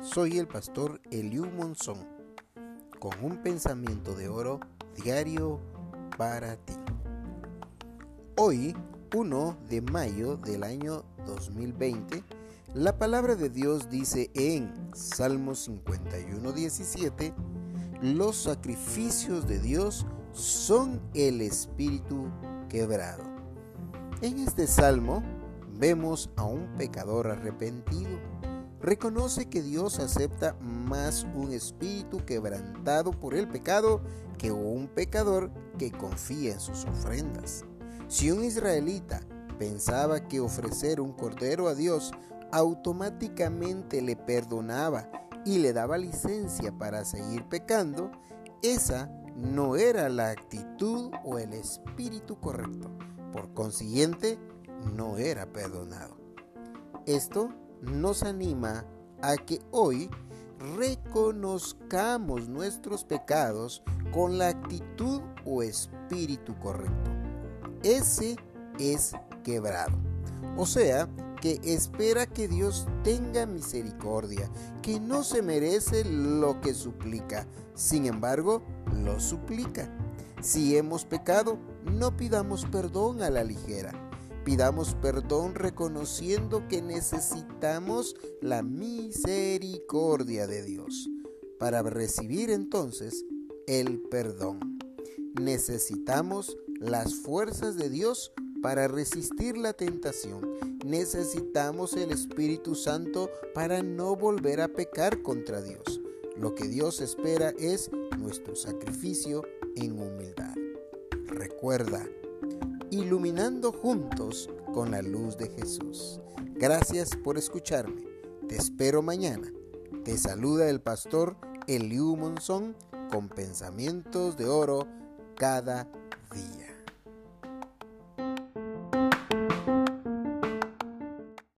Soy el pastor Eliu Monzón, con un pensamiento de oro diario para ti. Hoy, 1 de mayo del año 2020, la palabra de Dios dice en Salmo 51, 17, los sacrificios de Dios son el espíritu quebrado. En este salmo vemos a un pecador arrepentido. Reconoce que Dios acepta más un espíritu quebrantado por el pecado que un pecador que confía en sus ofrendas. Si un israelita pensaba que ofrecer un cordero a Dios automáticamente le perdonaba y le daba licencia para seguir pecando, esa no era la actitud o el espíritu correcto. Por consiguiente, no era perdonado. Esto nos anima a que hoy reconozcamos nuestros pecados con la actitud o espíritu correcto. Ese es quebrado. O sea, que espera que Dios tenga misericordia, que no se merece lo que suplica, sin embargo, lo suplica. Si hemos pecado, no pidamos perdón a la ligera. Pidamos perdón reconociendo que necesitamos la misericordia de Dios para recibir entonces el perdón. Necesitamos las fuerzas de Dios para resistir la tentación. Necesitamos el Espíritu Santo para no volver a pecar contra Dios. Lo que Dios espera es nuestro sacrificio en humildad. Recuerda, iluminando juntos con la luz de Jesús. Gracias por escucharme. Te espero mañana. Te saluda el pastor Eliu Monzón con pensamientos de oro cada día.